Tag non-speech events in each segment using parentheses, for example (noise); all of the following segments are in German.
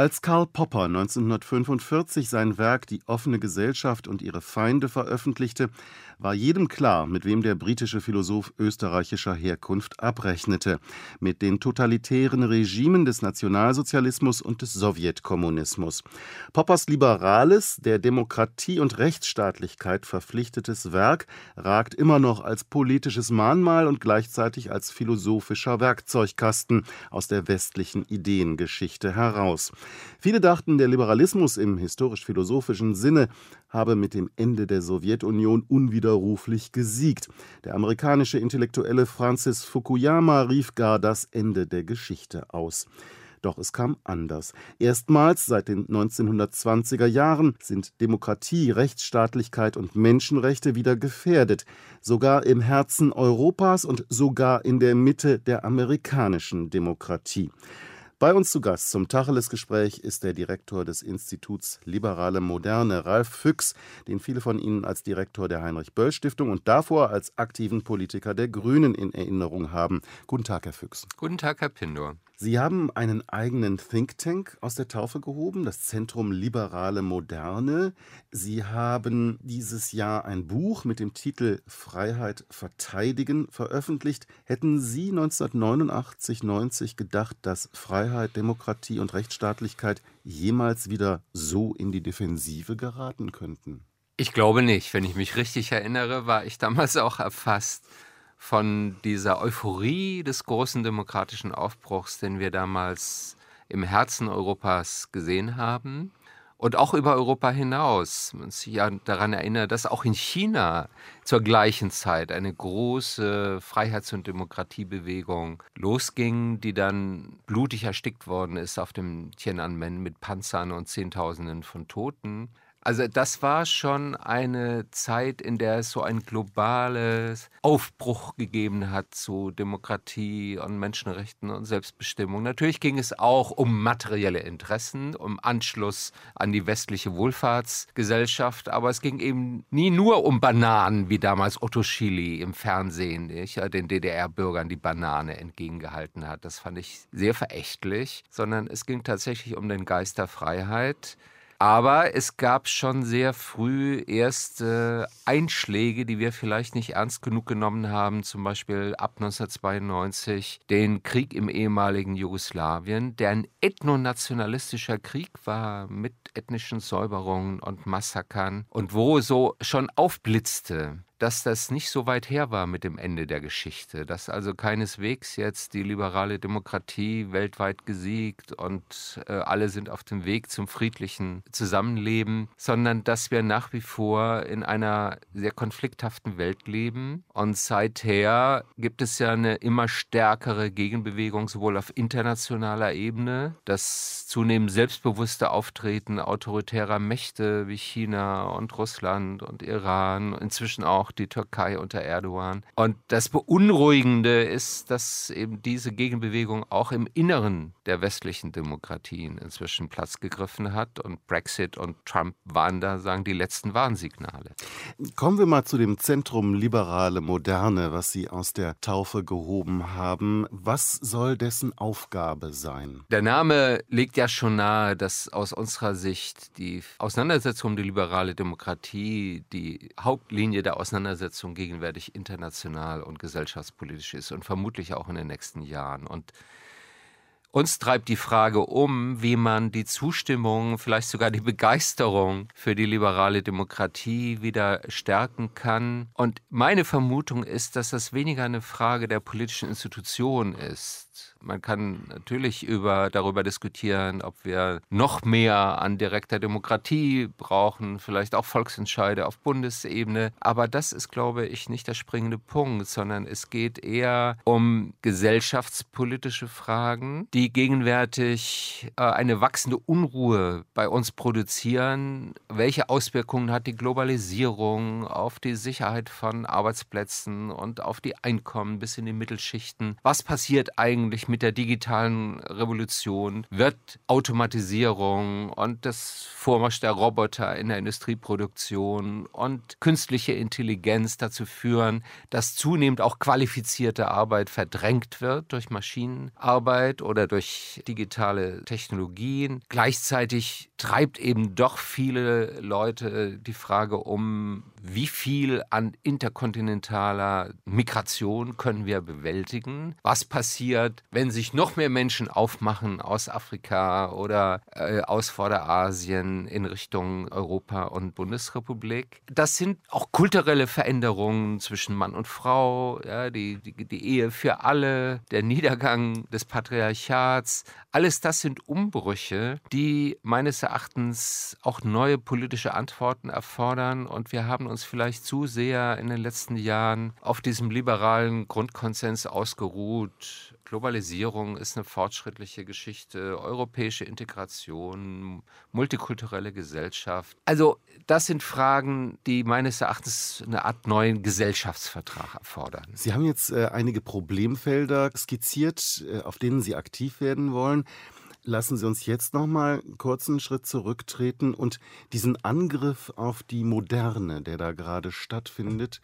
Als Karl Popper 1945 sein Werk Die offene Gesellschaft und ihre Feinde veröffentlichte, war jedem klar, mit wem der britische Philosoph österreichischer Herkunft abrechnete, mit den totalitären Regimen des Nationalsozialismus und des Sowjetkommunismus. Poppers liberales, der Demokratie und Rechtsstaatlichkeit verpflichtetes Werk ragt immer noch als politisches Mahnmal und gleichzeitig als philosophischer Werkzeugkasten aus der westlichen Ideengeschichte heraus. Viele dachten, der Liberalismus im historisch-philosophischen Sinne habe mit dem Ende der Sowjetunion unwiderruflich gesiegt. Der amerikanische Intellektuelle Francis Fukuyama rief gar das Ende der Geschichte aus. Doch es kam anders. Erstmals seit den 1920er Jahren sind Demokratie, Rechtsstaatlichkeit und Menschenrechte wieder gefährdet, sogar im Herzen Europas und sogar in der Mitte der amerikanischen Demokratie. Bei uns zu Gast zum Tacheles-Gespräch ist der Direktor des Instituts Liberale Moderne, Ralf Füchs, den viele von Ihnen als Direktor der Heinrich-Böll-Stiftung und davor als aktiven Politiker der Grünen in Erinnerung haben. Guten Tag, Herr Füchs. Guten Tag, Herr Pindor. Sie haben einen eigenen Think Tank aus der Taufe gehoben, das Zentrum Liberale Moderne. Sie haben dieses Jahr ein Buch mit dem Titel Freiheit verteidigen veröffentlicht. Hätten Sie 1989, 90 gedacht, dass Freiheit, Demokratie und Rechtsstaatlichkeit jemals wieder so in die Defensive geraten könnten? Ich glaube nicht. Wenn ich mich richtig erinnere, war ich damals auch erfasst von dieser Euphorie des großen demokratischen Aufbruchs, den wir damals im Herzen Europas gesehen haben und auch über Europa hinaus. Man sich ja daran erinnert, dass auch in China zur gleichen Zeit eine große Freiheits- und Demokratiebewegung losging, die dann blutig erstickt worden ist auf dem Tiananmen mit Panzern und Zehntausenden von Toten. Also das war schon eine Zeit, in der es so ein globales Aufbruch gegeben hat zu Demokratie und Menschenrechten und Selbstbestimmung. Natürlich ging es auch um materielle Interessen, um Anschluss an die westliche Wohlfahrtsgesellschaft, aber es ging eben nie nur um Bananen, wie damals Otto Schily im Fernsehen, nicht? den DDR-Bürgern die Banane entgegengehalten hat. Das fand ich sehr verächtlich, sondern es ging tatsächlich um den Geist der Freiheit aber es gab schon sehr früh erste Einschläge, die wir vielleicht nicht ernst genug genommen haben. Zum Beispiel ab 1992 den Krieg im ehemaligen Jugoslawien, der ein ethnonationalistischer Krieg war mit ethnischen Säuberungen und Massakern und wo so schon aufblitzte, dass das nicht so weit her war mit dem Ende der Geschichte, dass also keineswegs jetzt die liberale Demokratie weltweit gesiegt und äh, alle sind auf dem Weg zum friedlichen Zusammenleben, sondern dass wir nach wie vor in einer sehr konflikthaften Welt leben. Und seither gibt es ja eine immer stärkere Gegenbewegung, sowohl auf internationaler Ebene, das zunehmend selbstbewusste Auftreten autoritärer Mächte wie China und Russland und Iran, inzwischen auch auch die Türkei unter Erdogan. Und das Beunruhigende ist, dass eben diese Gegenbewegung auch im Inneren der westlichen Demokratien inzwischen Platz gegriffen hat. Und Brexit und Trump waren da, sagen die letzten Warnsignale. Kommen wir mal zu dem Zentrum Liberale Moderne, was Sie aus der Taufe gehoben haben. Was soll dessen Aufgabe sein? Der Name legt ja schon nahe, dass aus unserer Sicht die Auseinandersetzung um die liberale Demokratie die Hauptlinie der Auseinandersetzung Auseinandersetzung gegenwärtig international und gesellschaftspolitisch ist und vermutlich auch in den nächsten Jahren. Und uns treibt die Frage um, wie man die Zustimmung, vielleicht sogar die Begeisterung für die liberale Demokratie wieder stärken kann. Und meine Vermutung ist, dass das weniger eine Frage der politischen Institution ist, man kann natürlich über, darüber diskutieren, ob wir noch mehr an direkter Demokratie brauchen, vielleicht auch Volksentscheide auf Bundesebene. Aber das ist, glaube ich, nicht der springende Punkt, sondern es geht eher um gesellschaftspolitische Fragen, die gegenwärtig äh, eine wachsende Unruhe bei uns produzieren. Welche Auswirkungen hat die Globalisierung auf die Sicherheit von Arbeitsplätzen und auf die Einkommen bis in die Mittelschichten? Was passiert eigentlich? Eigentlich mit der digitalen Revolution wird Automatisierung und das Vormarsch der Roboter in der Industrieproduktion und künstliche Intelligenz dazu führen, dass zunehmend auch qualifizierte Arbeit verdrängt wird durch Maschinenarbeit oder durch digitale Technologien. Gleichzeitig treibt eben doch viele Leute die Frage um, wie viel an interkontinentaler Migration können wir bewältigen? Was passiert, wenn sich noch mehr Menschen aufmachen aus Afrika oder äh, aus Vorderasien in Richtung Europa und Bundesrepublik? Das sind auch kulturelle Veränderungen zwischen Mann und Frau, ja, die, die, die Ehe für alle, der Niedergang des Patriarchats. Alles das sind Umbrüche, die meines Erachtens auch neue politische Antworten erfordern und wir haben uns vielleicht zu sehr in den letzten Jahren auf diesem liberalen Grundkonsens ausgeruht. Globalisierung ist eine fortschrittliche Geschichte, europäische Integration, multikulturelle Gesellschaft. Also das sind Fragen, die meines Erachtens eine Art neuen Gesellschaftsvertrag erfordern. Sie haben jetzt äh, einige Problemfelder skizziert, äh, auf denen Sie aktiv werden wollen. Lassen Sie uns jetzt noch mal einen kurzen Schritt zurücktreten und diesen Angriff auf die Moderne, der da gerade stattfindet,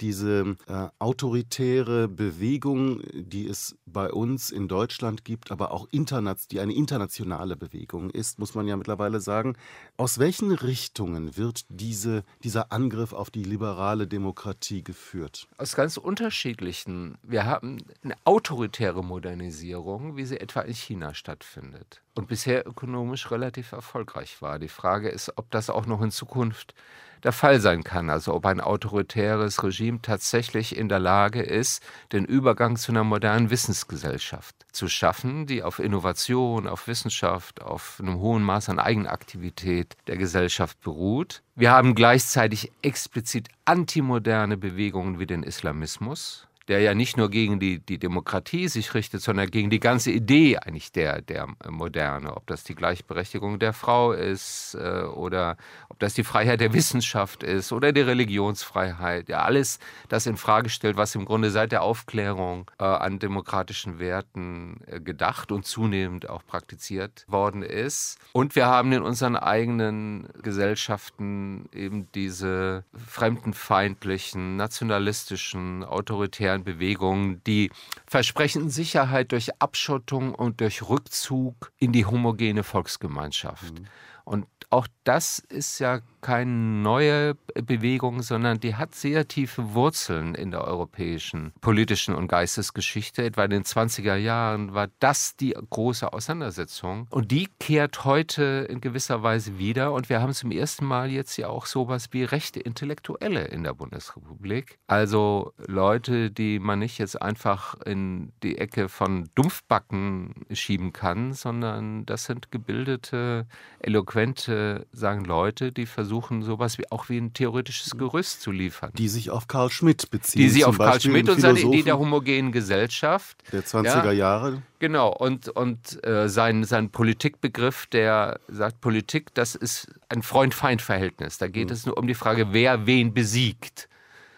diese äh, autoritäre Bewegung, die es bei uns in Deutschland gibt, aber auch die eine internationale Bewegung ist, muss man ja mittlerweile sagen. Aus welchen Richtungen wird diese, dieser Angriff auf die liberale Demokratie geführt? Aus ganz unterschiedlichen. Wir haben eine autoritäre Modernisierung, wie sie etwa in China stattfindet und bisher ökonomisch relativ erfolgreich war. Die Frage ist, ob das auch noch in Zukunft der Fall sein kann. Also ob ein autoritäres Regime tatsächlich in der Lage ist, den Übergang zu einer modernen Wissensgesellschaft zu schaffen, die auf Innovation, auf Wissenschaft, auf einem hohen Maß an Eigenaktivität der Gesellschaft beruht. Wir haben gleichzeitig explizit antimoderne Bewegungen wie den Islamismus, der ja nicht nur gegen die, die Demokratie sich richtet, sondern gegen die ganze Idee eigentlich der, der Moderne. Ob das die Gleichberechtigung der Frau ist äh, oder ob das die Freiheit der Wissenschaft ist oder die Religionsfreiheit. Ja, alles das in Frage stellt, was im Grunde seit der Aufklärung äh, an demokratischen Werten äh, gedacht und zunehmend auch praktiziert worden ist. Und wir haben in unseren eigenen Gesellschaften eben diese fremdenfeindlichen, nationalistischen, autoritären Bewegungen, die versprechen Sicherheit durch Abschottung und durch Rückzug in die homogene Volksgemeinschaft. Mhm. Und auch das ist ja keine neue Bewegung, sondern die hat sehr tiefe Wurzeln in der europäischen politischen und Geistesgeschichte. Etwa in den 20er Jahren war das die große Auseinandersetzung. Und die kehrt heute in gewisser Weise wieder. Und wir haben zum ersten Mal jetzt ja auch sowas wie rechte Intellektuelle in der Bundesrepublik. Also Leute, die man nicht jetzt einfach in die Ecke von Dumpfbacken schieben kann, sondern das sind gebildete, eloquente sagen Leute, die versuchen, sowas wie auch wie ein theoretisches Gerüst zu liefern. Die sich auf Karl Schmidt beziehen. Die sich auf Karl Schmidt und seine Idee der homogenen Gesellschaft. Der 20er ja, Jahre. Genau, und, und äh, sein, sein Politikbegriff, der sagt, Politik, das ist ein Freund-Feind-Verhältnis. Da geht mhm. es nur um die Frage, wer wen besiegt.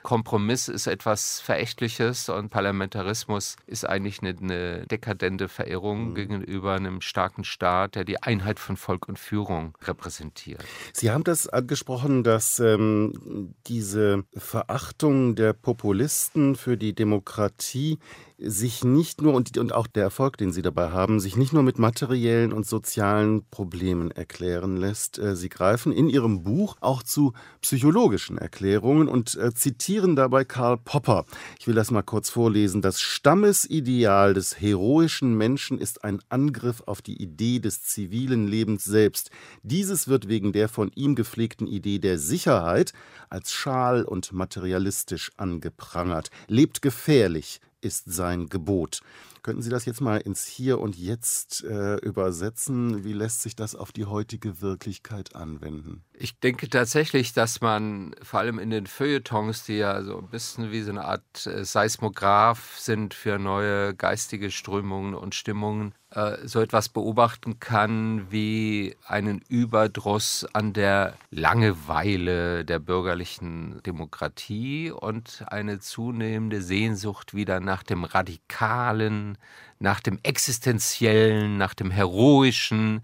Kompromiss ist etwas Verächtliches und Parlamentarismus ist eigentlich eine, eine dekadente Verirrung mhm. gegenüber einem starken Staat, der die Einheit von Volk und Führung repräsentiert. Sie haben das angesprochen, dass ähm, diese Verachtung der Populisten für die Demokratie sich nicht nur und, und auch der Erfolg, den Sie dabei haben, sich nicht nur mit materiellen und sozialen Problemen erklären lässt. Äh, Sie greifen in Ihrem Buch auch zu psychologischen Erklärungen und äh, zitieren dabei Karl Popper. Ich will das mal kurz vorlesen. Das Stammesideal des heroischen Menschen ist ein Angriff auf die Idee des zivilen Lebens selbst. Dieses wird wegen der von ihm gepflegten Idee der Sicherheit als schal und materialistisch angeprangert. Lebt gefährlich, ist sein Gebot. Könnten Sie das jetzt mal ins Hier und Jetzt äh, übersetzen? Wie lässt sich das auf die heutige Wirklichkeit anwenden? Ich denke tatsächlich, dass man vor allem in den Feuilletons, die ja so ein bisschen wie so eine Art äh, Seismograph sind für neue geistige Strömungen und Stimmungen, äh, so etwas beobachten kann wie einen Überdruss an der Langeweile der bürgerlichen Demokratie und eine zunehmende Sehnsucht wieder nach dem radikalen, nach dem Existenziellen, nach dem Heroischen.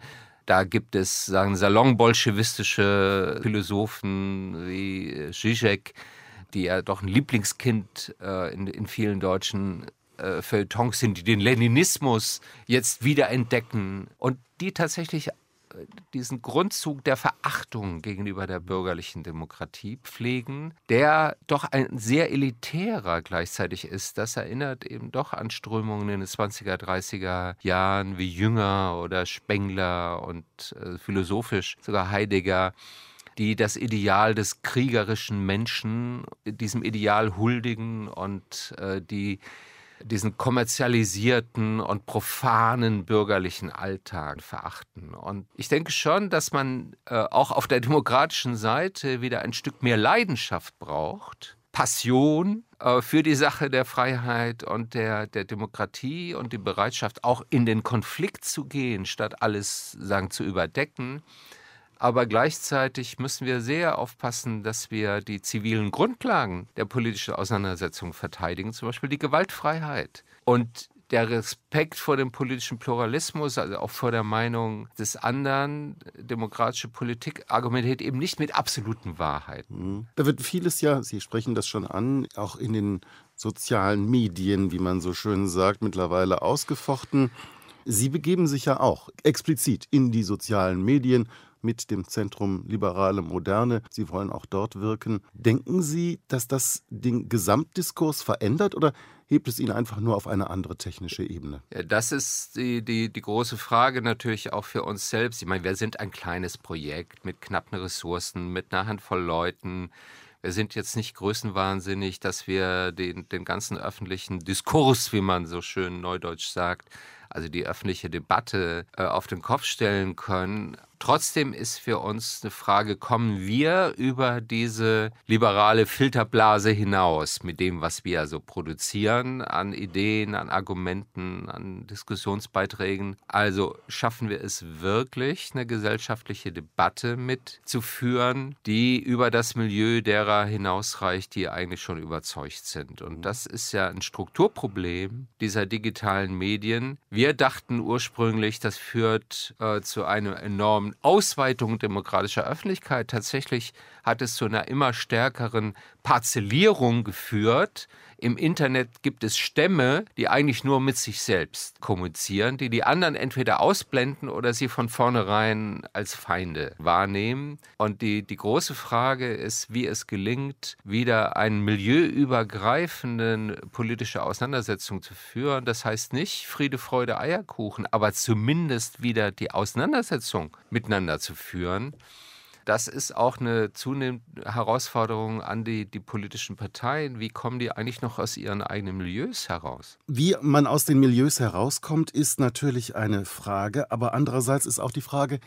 Da gibt es, sagen salonbolschewistische Philosophen wie Zizek, die ja doch ein Lieblingskind äh, in, in vielen deutschen äh, Feuilletons sind, die den Leninismus jetzt wiederentdecken und die tatsächlich diesen Grundzug der Verachtung gegenüber der bürgerlichen Demokratie pflegen, der doch ein sehr elitärer gleichzeitig ist. Das erinnert eben doch an Strömungen in den 20er, 30er Jahren wie Jünger oder Spengler und äh, philosophisch sogar Heidegger die das Ideal des kriegerischen Menschen, diesem Ideal huldigen und äh, die diesen kommerzialisierten und profanen bürgerlichen Alltag verachten. Und ich denke schon, dass man äh, auch auf der demokratischen Seite wieder ein Stück mehr Leidenschaft braucht, Passion äh, für die Sache der Freiheit und der, der Demokratie und die Bereitschaft, auch in den Konflikt zu gehen, statt alles sagen zu überdecken. Aber gleichzeitig müssen wir sehr aufpassen, dass wir die zivilen Grundlagen der politischen Auseinandersetzung verteidigen, zum Beispiel die Gewaltfreiheit. Und der Respekt vor dem politischen Pluralismus, also auch vor der Meinung des anderen, demokratische Politik argumentiert eben nicht mit absoluten Wahrheiten. Mhm. Da wird vieles ja, Sie sprechen das schon an, auch in den sozialen Medien, wie man so schön sagt, mittlerweile ausgefochten. Sie begeben sich ja auch explizit in die sozialen Medien, mit dem Zentrum Liberale Moderne. Sie wollen auch dort wirken. Denken Sie, dass das den Gesamtdiskurs verändert oder hebt es ihn einfach nur auf eine andere technische Ebene? Ja, das ist die, die, die große Frage natürlich auch für uns selbst. Ich meine, wir sind ein kleines Projekt mit knappen Ressourcen, mit einer Handvoll Leuten. Wir sind jetzt nicht größenwahnsinnig, dass wir den, den ganzen öffentlichen Diskurs, wie man so schön neudeutsch sagt, also die öffentliche Debatte äh, auf den Kopf stellen können. Trotzdem ist für uns eine Frage, kommen wir über diese liberale Filterblase hinaus mit dem, was wir also produzieren an Ideen, an Argumenten, an Diskussionsbeiträgen? Also schaffen wir es wirklich, eine gesellschaftliche Debatte mitzuführen, die über das Milieu derer hinausreicht, die eigentlich schon überzeugt sind. Und das ist ja ein Strukturproblem dieser digitalen Medien. Wir dachten ursprünglich, das führt äh, zu einem enormen Ausweitung demokratischer Öffentlichkeit. Tatsächlich hat es zu einer immer stärkeren Parzellierung geführt. Im Internet gibt es Stämme, die eigentlich nur mit sich selbst kommunizieren, die die anderen entweder ausblenden oder sie von vornherein als Feinde wahrnehmen. Und die, die große Frage ist, wie es gelingt, wieder eine milieuübergreifende politische Auseinandersetzung zu führen. Das heißt nicht Friede, Freude, Eierkuchen, aber zumindest wieder die Auseinandersetzung miteinander zu führen das ist auch eine zunehmende Herausforderung an die, die politischen Parteien. Wie kommen die eigentlich noch aus ihren eigenen Milieus heraus? Wie man aus den Milieus herauskommt, ist natürlich eine Frage, aber andererseits ist auch die Frage,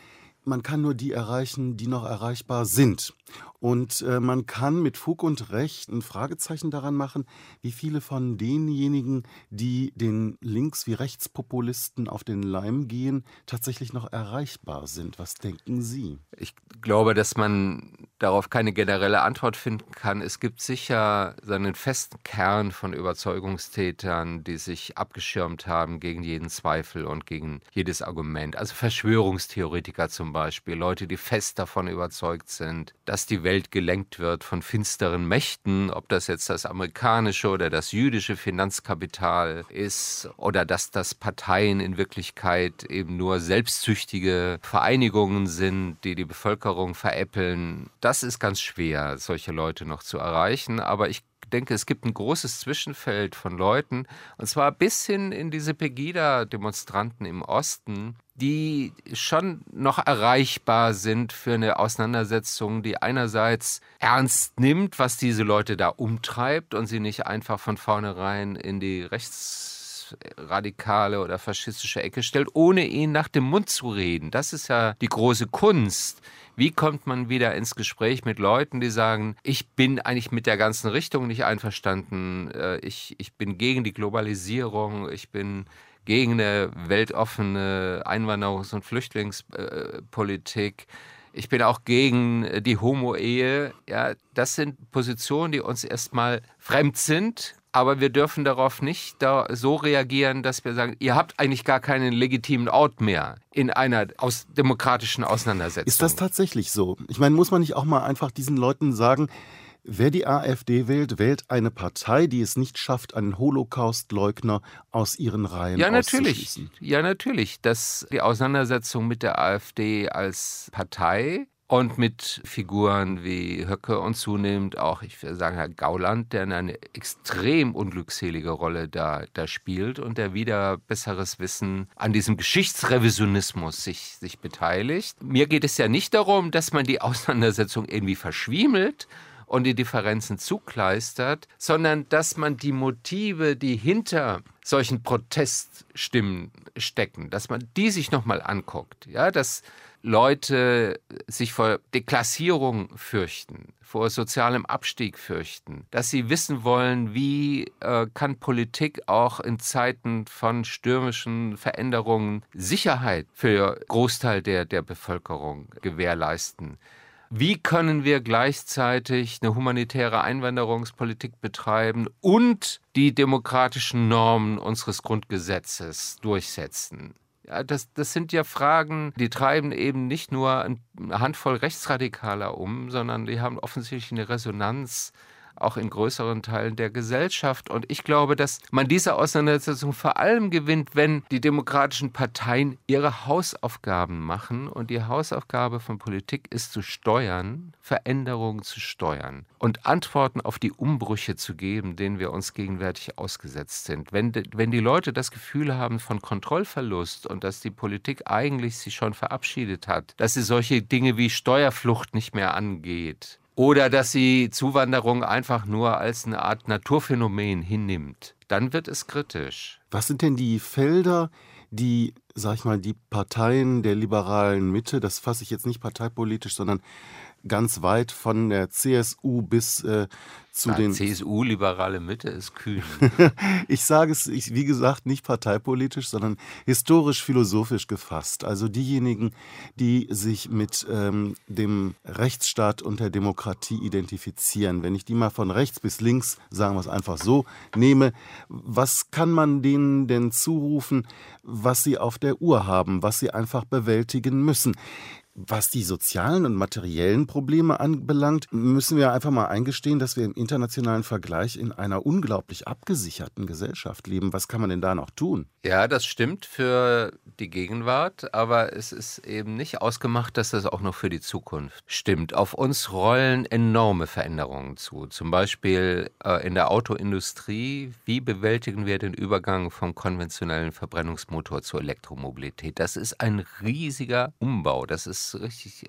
man kann nur die erreichen, die noch erreichbar sind. Und äh, man kann mit Fug und Recht ein Fragezeichen daran machen, wie viele von denjenigen, die den Links- wie Rechtspopulisten auf den Leim gehen, tatsächlich noch erreichbar sind. Was denken Sie? Ich glaube, dass man darauf keine generelle Antwort finden kann. Es gibt sicher seinen festen Kern von Überzeugungstätern, die sich abgeschirmt haben gegen jeden Zweifel und gegen jedes Argument. Also Verschwörungstheoretiker zum Beispiel, Leute, die fest davon überzeugt sind, dass die Welt Welt gelenkt wird von finsteren Mächten, ob das jetzt das amerikanische oder das jüdische Finanzkapital ist oder dass das Parteien in Wirklichkeit eben nur selbstsüchtige Vereinigungen sind, die die Bevölkerung veräppeln. Das ist ganz schwer, solche Leute noch zu erreichen, aber ich denke, es gibt ein großes Zwischenfeld von Leuten, und zwar bis hin in diese Pegida-Demonstranten im Osten, die schon noch erreichbar sind für eine Auseinandersetzung, die einerseits ernst nimmt, was diese Leute da umtreibt und sie nicht einfach von vornherein in die rechtsradikale oder faschistische Ecke stellt, ohne ihnen nach dem Mund zu reden. Das ist ja die große Kunst. Wie kommt man wieder ins Gespräch mit Leuten, die sagen, ich bin eigentlich mit der ganzen Richtung nicht einverstanden, äh, ich, ich bin gegen die Globalisierung, ich bin gegen eine weltoffene Einwanderungs- und Flüchtlingspolitik. Ich bin auch gegen die Homo-Ehe. Ja, das sind Positionen, die uns erstmal fremd sind aber wir dürfen darauf nicht da so reagieren, dass wir sagen, ihr habt eigentlich gar keinen legitimen Ort mehr in einer aus demokratischen Auseinandersetzung. Ist das tatsächlich so? Ich meine, muss man nicht auch mal einfach diesen Leuten sagen, Wer die AfD wählt, wählt eine Partei, die es nicht schafft, einen Holocaust-Leugner aus ihren Reihen ja, natürlich. Ja, natürlich. Dass die Auseinandersetzung mit der AfD als Partei und mit Figuren wie Höcke und zunehmend auch, ich würde sagen, Herr Gauland, der eine extrem unglückselige Rolle da, da spielt und der wieder besseres Wissen an diesem Geschichtsrevisionismus sich, sich beteiligt. Mir geht es ja nicht darum, dass man die Auseinandersetzung irgendwie verschwiemelt, und die Differenzen zukleistert, sondern dass man die Motive, die hinter solchen Proteststimmen stecken, dass man die sich nochmal anguckt. Ja, dass Leute sich vor Deklassierung fürchten, vor sozialem Abstieg fürchten, dass sie wissen wollen, wie äh, kann Politik auch in Zeiten von stürmischen Veränderungen Sicherheit für Großteil der, der Bevölkerung gewährleisten. Wie können wir gleichzeitig eine humanitäre Einwanderungspolitik betreiben und die demokratischen Normen unseres Grundgesetzes durchsetzen? Ja, das, das sind ja Fragen, die treiben eben nicht nur eine Handvoll Rechtsradikaler um, sondern die haben offensichtlich eine Resonanz auch in größeren Teilen der Gesellschaft. Und ich glaube, dass man diese Auseinandersetzung vor allem gewinnt, wenn die demokratischen Parteien ihre Hausaufgaben machen. Und die Hausaufgabe von Politik ist zu steuern, Veränderungen zu steuern und Antworten auf die Umbrüche zu geben, denen wir uns gegenwärtig ausgesetzt sind. Wenn, wenn die Leute das Gefühl haben von Kontrollverlust und dass die Politik eigentlich sich schon verabschiedet hat, dass sie solche Dinge wie Steuerflucht nicht mehr angeht, oder dass sie Zuwanderung einfach nur als eine Art Naturphänomen hinnimmt, dann wird es kritisch. Was sind denn die Felder, die, sag ich mal, die Parteien der liberalen Mitte, das fasse ich jetzt nicht parteipolitisch, sondern ganz weit von der CSU bis äh, zu Na, den. CSU, liberale Mitte ist kühn. (laughs) ich sage es, ich, wie gesagt, nicht parteipolitisch, sondern historisch-philosophisch gefasst. Also diejenigen, die sich mit ähm, dem Rechtsstaat und der Demokratie identifizieren. Wenn ich die mal von rechts bis links, sagen wir es einfach so, nehme, was kann man denen denn zurufen, was sie auf der Uhr haben, was sie einfach bewältigen müssen? Was die sozialen und materiellen Probleme anbelangt, müssen wir einfach mal eingestehen, dass wir im internationalen Vergleich in einer unglaublich abgesicherten Gesellschaft leben. Was kann man denn da noch tun? Ja, das stimmt für die Gegenwart, aber es ist eben nicht ausgemacht, dass das auch noch für die Zukunft stimmt. Auf uns rollen enorme Veränderungen zu. Zum Beispiel äh, in der Autoindustrie. Wie bewältigen wir den Übergang vom konventionellen Verbrennungsmotor zur Elektromobilität? Das ist ein riesiger Umbau. Das ist richtig.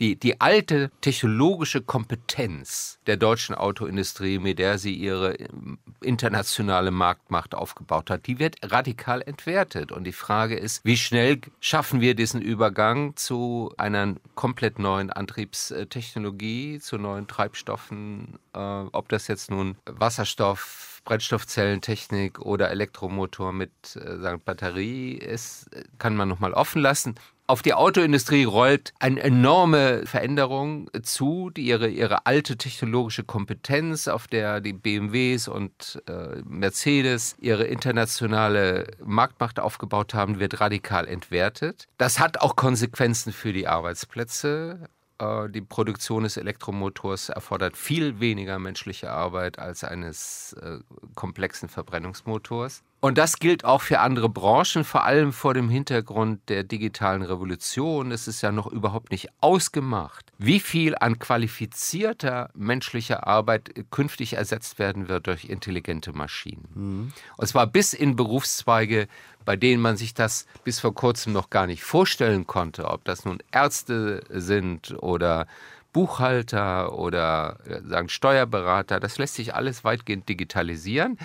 Die, die alte technologische Kompetenz der deutschen Autoindustrie, mit der sie ihre ähm, internationale Marktmacht aufgebaut hat, die wird radikal entwertet. Und die Frage ist, wie schnell schaffen wir diesen Übergang zu einer komplett neuen Antriebstechnologie, zu neuen Treibstoffen, äh, ob das jetzt nun Wasserstoff, Brennstoffzellentechnik oder Elektromotor mit äh, Batterie ist, kann man nochmal offen lassen. Auf die Autoindustrie rollt eine enorme Veränderung zu, die ihre, ihre alte technologische Kompetenz, auf der die BMWs und äh, Mercedes ihre internationale Marktmacht aufgebaut haben, wird radikal entwertet. Das hat auch Konsequenzen für die Arbeitsplätze. Äh, die Produktion des Elektromotors erfordert viel weniger menschliche Arbeit als eines äh, komplexen Verbrennungsmotors. Und das gilt auch für andere Branchen, vor allem vor dem Hintergrund der digitalen Revolution. Es ist ja noch überhaupt nicht ausgemacht, wie viel an qualifizierter menschlicher Arbeit künftig ersetzt werden wird durch intelligente Maschinen. Mhm. Und zwar bis in Berufszweige, bei denen man sich das bis vor kurzem noch gar nicht vorstellen konnte, ob das nun Ärzte sind oder Buchhalter oder äh, sagen Steuerberater, das lässt sich alles weitgehend digitalisieren.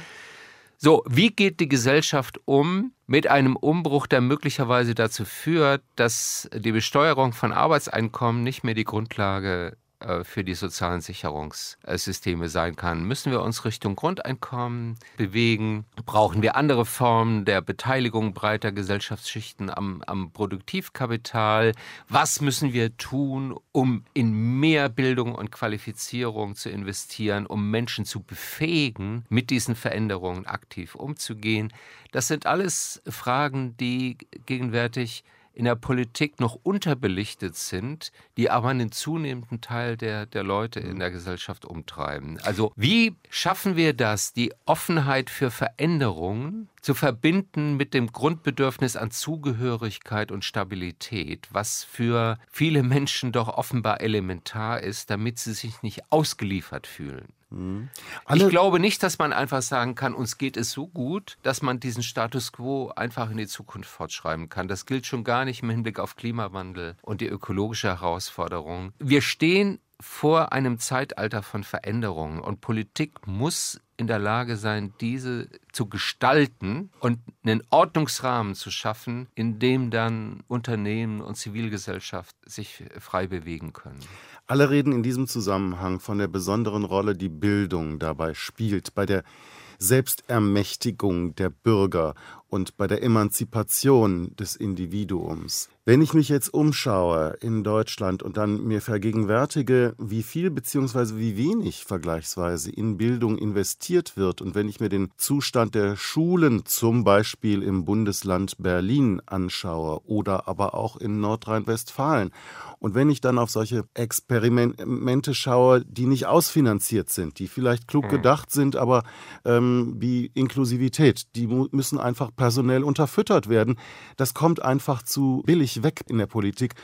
So, wie geht die Gesellschaft um mit einem Umbruch, der möglicherweise dazu führt, dass die Besteuerung von Arbeitseinkommen nicht mehr die Grundlage für die sozialen Sicherungssysteme sein kann. Müssen wir uns Richtung Grundeinkommen bewegen? Brauchen wir andere Formen der Beteiligung breiter Gesellschaftsschichten am, am Produktivkapital? Was müssen wir tun, um in mehr Bildung und Qualifizierung zu investieren, um Menschen zu befähigen, mit diesen Veränderungen aktiv umzugehen? Das sind alles Fragen, die gegenwärtig in der Politik noch unterbelichtet sind, die aber einen zunehmenden Teil der, der Leute in der Gesellschaft umtreiben. Also wie schaffen wir das, die Offenheit für Veränderungen zu verbinden mit dem Grundbedürfnis an Zugehörigkeit und Stabilität, was für viele Menschen doch offenbar elementar ist, damit sie sich nicht ausgeliefert fühlen. Mhm. ich glaube nicht, dass man einfach sagen kann, uns geht es so gut, dass man diesen Status quo einfach in die Zukunft fortschreiben kann. Das gilt schon gar nicht im Hinblick auf Klimawandel und die ökologische Herausforderung. Wir stehen vor einem Zeitalter von Veränderungen und Politik muss in der Lage sein, diese zu gestalten und einen Ordnungsrahmen zu schaffen, in dem dann Unternehmen und Zivilgesellschaft sich frei bewegen können. Alle reden in diesem Zusammenhang von der besonderen Rolle, die Bildung dabei spielt, bei der Selbstermächtigung der Bürger und bei der Emanzipation des Individuums. Wenn ich mich jetzt umschaue in Deutschland und dann mir vergegenwärtige, wie viel bzw. wie wenig vergleichsweise in Bildung investiert wird und wenn ich mir den Zustand der Schulen zum Beispiel im Bundesland Berlin anschaue oder aber auch in Nordrhein-Westfalen und wenn ich dann auf solche Experimente schaue, die nicht ausfinanziert sind, die vielleicht klug hm. gedacht sind, aber ähm, wie Inklusivität, die müssen einfach personell unterfüttert werden. Das kommt einfach zu billig weg in der Politik.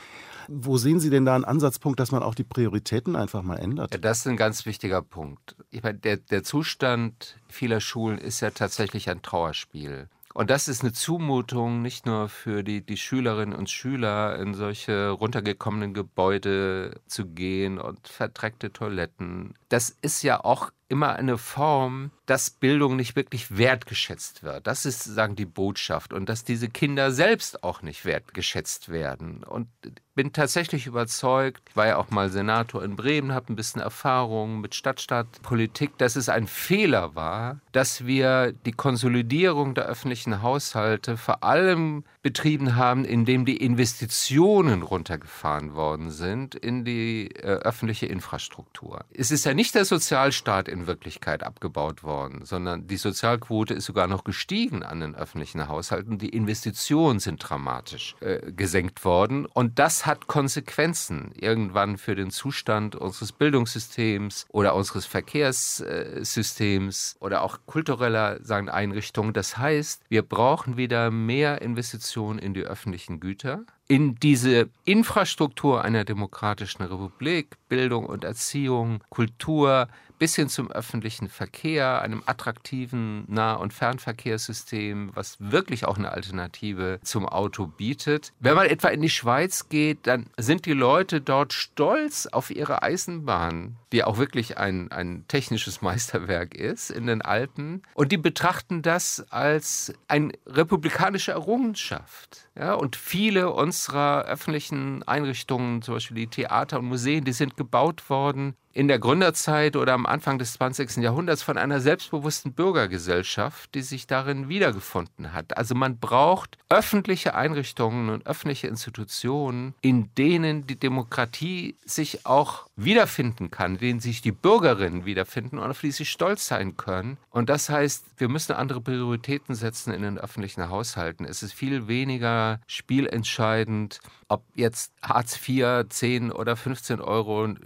Wo sehen Sie denn da einen Ansatzpunkt, dass man auch die Prioritäten einfach mal ändert? Ja, das ist ein ganz wichtiger Punkt. Ich meine, der, der Zustand vieler Schulen ist ja tatsächlich ein Trauerspiel. Und das ist eine Zumutung nicht nur für die, die Schülerinnen und Schüler, in solche runtergekommenen Gebäude zu gehen und verdreckte Toiletten. Das ist ja auch immer eine Form, dass Bildung nicht wirklich wertgeschätzt wird. Das ist sozusagen die Botschaft und dass diese Kinder selbst auch nicht wertgeschätzt werden. Und bin tatsächlich überzeugt, ich war ja auch mal Senator in Bremen, habe ein bisschen Erfahrung mit Stadtstaatpolitik, dass es ein Fehler war, dass wir die Konsolidierung der öffentlichen Haushalte vor allem betrieben haben, indem die Investitionen runtergefahren worden sind in die äh, öffentliche Infrastruktur. Es ist ja nicht der Sozialstaat in Wirklichkeit abgebaut worden, sondern die Sozialquote ist sogar noch gestiegen an den öffentlichen Haushalten. Die Investitionen sind dramatisch äh, gesenkt worden und das hat Konsequenzen irgendwann für den Zustand unseres Bildungssystems oder unseres Verkehrssystems oder auch kultureller sagen, Einrichtungen. Das heißt, wir brauchen wieder mehr Investitionen Investition in die öffentlichen Güter, in diese Infrastruktur einer demokratischen Republik, Bildung und Erziehung, Kultur, bis hin zum öffentlichen Verkehr, einem attraktiven Nah- und Fernverkehrssystem, was wirklich auch eine Alternative zum Auto bietet. Wenn man etwa in die Schweiz geht, dann sind die Leute dort stolz auf ihre Eisenbahn, die auch wirklich ein, ein technisches (laughs) Meisterwerk ist in den Alpen. Und die betrachten das als eine republikanische Errungenschaft. Ja, und viele unserer öffentlichen Einrichtungen, zum Beispiel die Theater und Museen, die sind gebaut worden in der Gründerzeit oder am Anfang des 20. Jahrhunderts von einer selbstbewussten Bürgergesellschaft, die sich darin wiedergefunden hat. Also man braucht öffentliche Einrichtungen und öffentliche Institutionen, in denen die Demokratie sich auch wiederfinden kann, in denen sich die Bürgerinnen wiederfinden und auf die sie stolz sein können. Und das heißt, wir müssen andere Prioritäten setzen in den öffentlichen Haushalten. Es ist viel weniger spielentscheidend, ob jetzt Hartz IV 10 oder 15 Euro äh,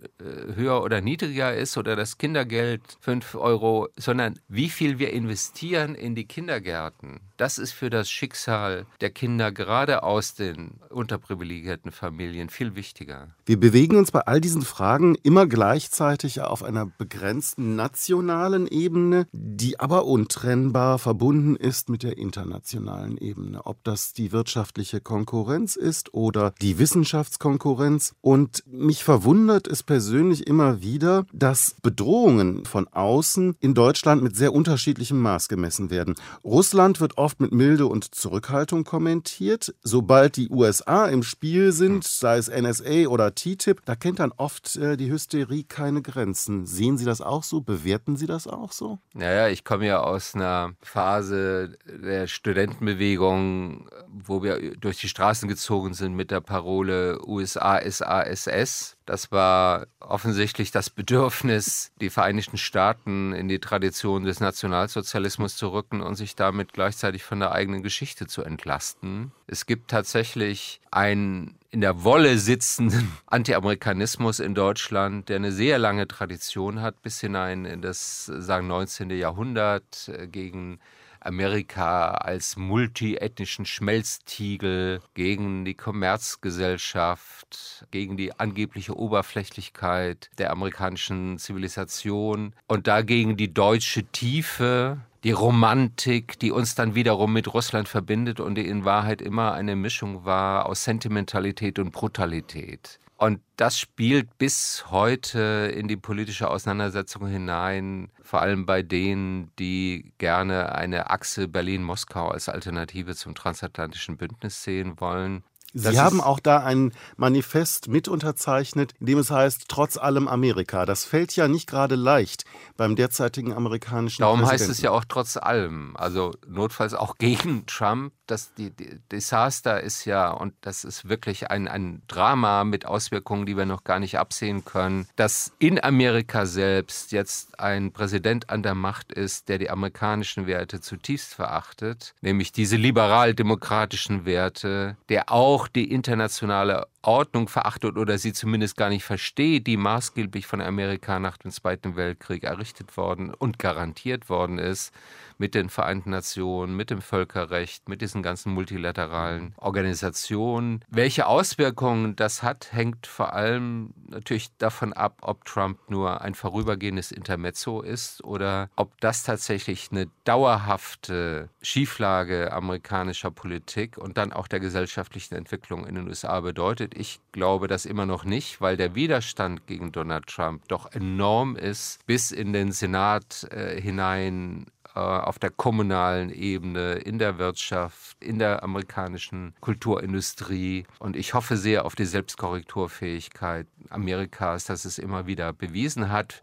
höher oder niedriger ist oder das Kindergeld 5 Euro, sondern wie viel wir investieren in die Kindergärten. Das ist für das Schicksal der Kinder gerade aus den unterprivilegierten Familien viel wichtiger. Wir bewegen uns bei all diesen Fragen immer gleichzeitig auf einer begrenzten nationalen Ebene, die aber untrennbar verbunden ist mit der internationalen Ebene. Ob das die wirtschaftliche Konkurrenz ist oder die Wissenschaftskonkurrenz. Und mich verwundert es persönlich immer wieder, dass Bedrohungen von außen in Deutschland mit sehr unterschiedlichem Maß gemessen werden. Russland wird oft mit Milde und Zurückhaltung kommentiert. Sobald die USA im Spiel sind, sei es NSA oder TTIP, da kennt dann oft äh, die Hysterie keine Grenzen. Sehen Sie das auch so? Bewerten Sie das auch so? Naja, ich komme ja aus einer Phase der Studentenbewegung, wo wir durch die Straßen gezogen sind mit der Parole USA SASS. Das war offensichtlich das Bedürfnis, die Vereinigten Staaten in die Tradition des Nationalsozialismus zu rücken und sich damit gleichzeitig von der eigenen Geschichte zu entlasten. Es gibt tatsächlich einen in der Wolle sitzenden (laughs) Anti-Amerikanismus in Deutschland, der eine sehr lange Tradition hat, bis hinein in das sagen 19. Jahrhundert äh, gegen Amerika als multiethnischen Schmelztiegel, gegen die Kommerzgesellschaft, gegen die angebliche Oberflächlichkeit der amerikanischen Zivilisation und dagegen die deutsche Tiefe, die Romantik, die uns dann wiederum mit Russland verbindet und die in Wahrheit immer eine Mischung war aus Sentimentalität und Brutalität. Und das spielt bis heute in die politische Auseinandersetzung hinein, vor allem bei denen, die gerne eine Achse Berlin-Moskau als Alternative zum transatlantischen Bündnis sehen wollen. Sie das haben auch da ein Manifest mit unterzeichnet, in dem es heißt, trotz allem Amerika. Das fällt ja nicht gerade leicht beim derzeitigen amerikanischen Darum Präsidenten. heißt es ja auch trotz allem. Also notfalls auch (laughs) gegen Trump. Das die, die Desaster ist ja, und das ist wirklich ein, ein Drama mit Auswirkungen, die wir noch gar nicht absehen können, dass in Amerika selbst jetzt ein Präsident an der Macht ist, der die amerikanischen Werte zutiefst verachtet, nämlich diese liberal-demokratischen Werte, der auch auch die internationale Ordnung verachtet oder sie zumindest gar nicht versteht, die maßgeblich von Amerika nach dem Zweiten Weltkrieg errichtet worden und garantiert worden ist mit den Vereinten Nationen, mit dem Völkerrecht, mit diesen ganzen multilateralen Organisationen. Welche Auswirkungen das hat, hängt vor allem natürlich davon ab, ob Trump nur ein vorübergehendes Intermezzo ist oder ob das tatsächlich eine dauerhafte Schieflage amerikanischer Politik und dann auch der gesellschaftlichen Entwicklung in den USA bedeutet. Ich glaube das immer noch nicht, weil der Widerstand gegen Donald Trump doch enorm ist, bis in den Senat äh, hinein äh, auf der kommunalen Ebene, in der Wirtschaft, in der amerikanischen Kulturindustrie. Und ich hoffe sehr auf die Selbstkorrekturfähigkeit Amerikas, dass es immer wieder bewiesen hat.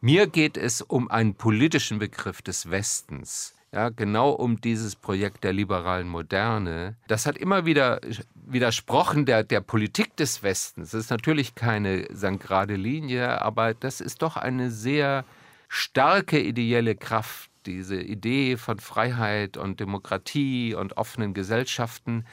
Mir geht es um einen politischen Begriff des Westens. Ja, genau um dieses Projekt der liberalen Moderne. Das hat immer wieder widersprochen der, der Politik des Westens. Das ist natürlich keine gerade Linie, aber das ist doch eine sehr starke ideelle Kraft, diese Idee von Freiheit und Demokratie und offenen Gesellschaften.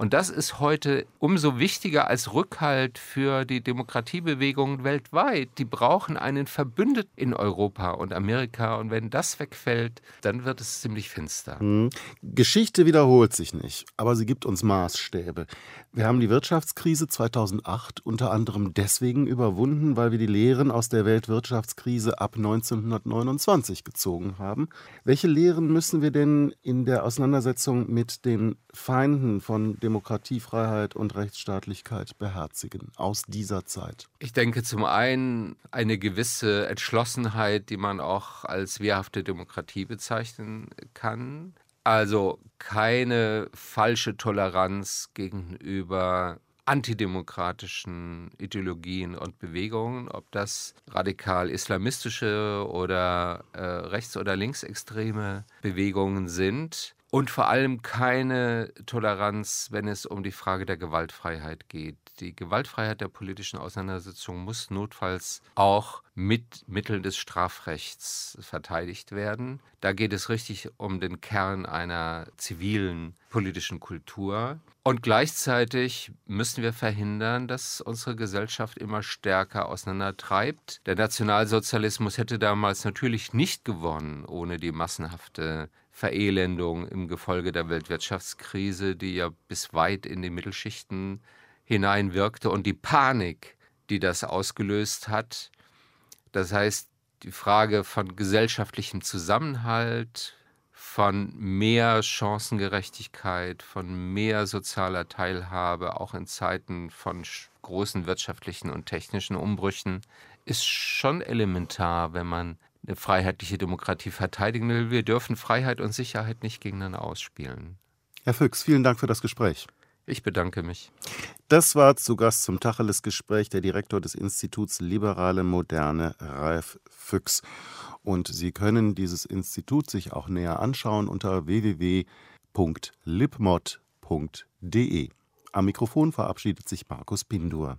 Und das ist heute umso wichtiger als Rückhalt für die Demokratiebewegungen weltweit. Die brauchen einen Verbündeten in Europa und Amerika. Und wenn das wegfällt, dann wird es ziemlich finster. Mhm. Geschichte wiederholt sich nicht, aber sie gibt uns Maßstäbe. Wir haben die Wirtschaftskrise 2008 unter anderem deswegen überwunden, weil wir die Lehren aus der Weltwirtschaftskrise ab 1929 gezogen haben. Welche Lehren müssen wir denn in der Auseinandersetzung mit den Feinden von Demokratie, Freiheit und Rechtsstaatlichkeit beherzigen aus dieser Zeit? Ich denke zum einen eine gewisse Entschlossenheit, die man auch als wehrhafte Demokratie bezeichnen kann. Also keine falsche Toleranz gegenüber antidemokratischen Ideologien und Bewegungen, ob das radikal islamistische oder äh, rechts- oder linksextreme Bewegungen sind und vor allem keine Toleranz, wenn es um die Frage der Gewaltfreiheit geht. Die Gewaltfreiheit der politischen Auseinandersetzung muss notfalls auch mit Mitteln des Strafrechts verteidigt werden. Da geht es richtig um den Kern einer zivilen politischen Kultur. Und gleichzeitig müssen wir verhindern, dass unsere Gesellschaft immer stärker auseinandertreibt. Der Nationalsozialismus hätte damals natürlich nicht gewonnen ohne die massenhafte Verelendung im Gefolge der Weltwirtschaftskrise, die ja bis weit in die Mittelschichten hineinwirkte und die Panik, die das ausgelöst hat. Das heißt, die Frage von gesellschaftlichem Zusammenhalt, von mehr Chancengerechtigkeit, von mehr sozialer Teilhabe, auch in Zeiten von großen wirtschaftlichen und technischen Umbrüchen, ist schon elementar, wenn man eine freiheitliche Demokratie verteidigen will. Wir dürfen Freiheit und Sicherheit nicht gegeneinander ausspielen. Herr Füchs, vielen Dank für das Gespräch. Ich bedanke mich. Das war zu Gast zum Tacheles-Gespräch der Direktor des Instituts Liberale Moderne, Ralf Füchs. Und Sie können dieses Institut sich auch näher anschauen unter www.libmod.de. Am Mikrofon verabschiedet sich Markus Pindur.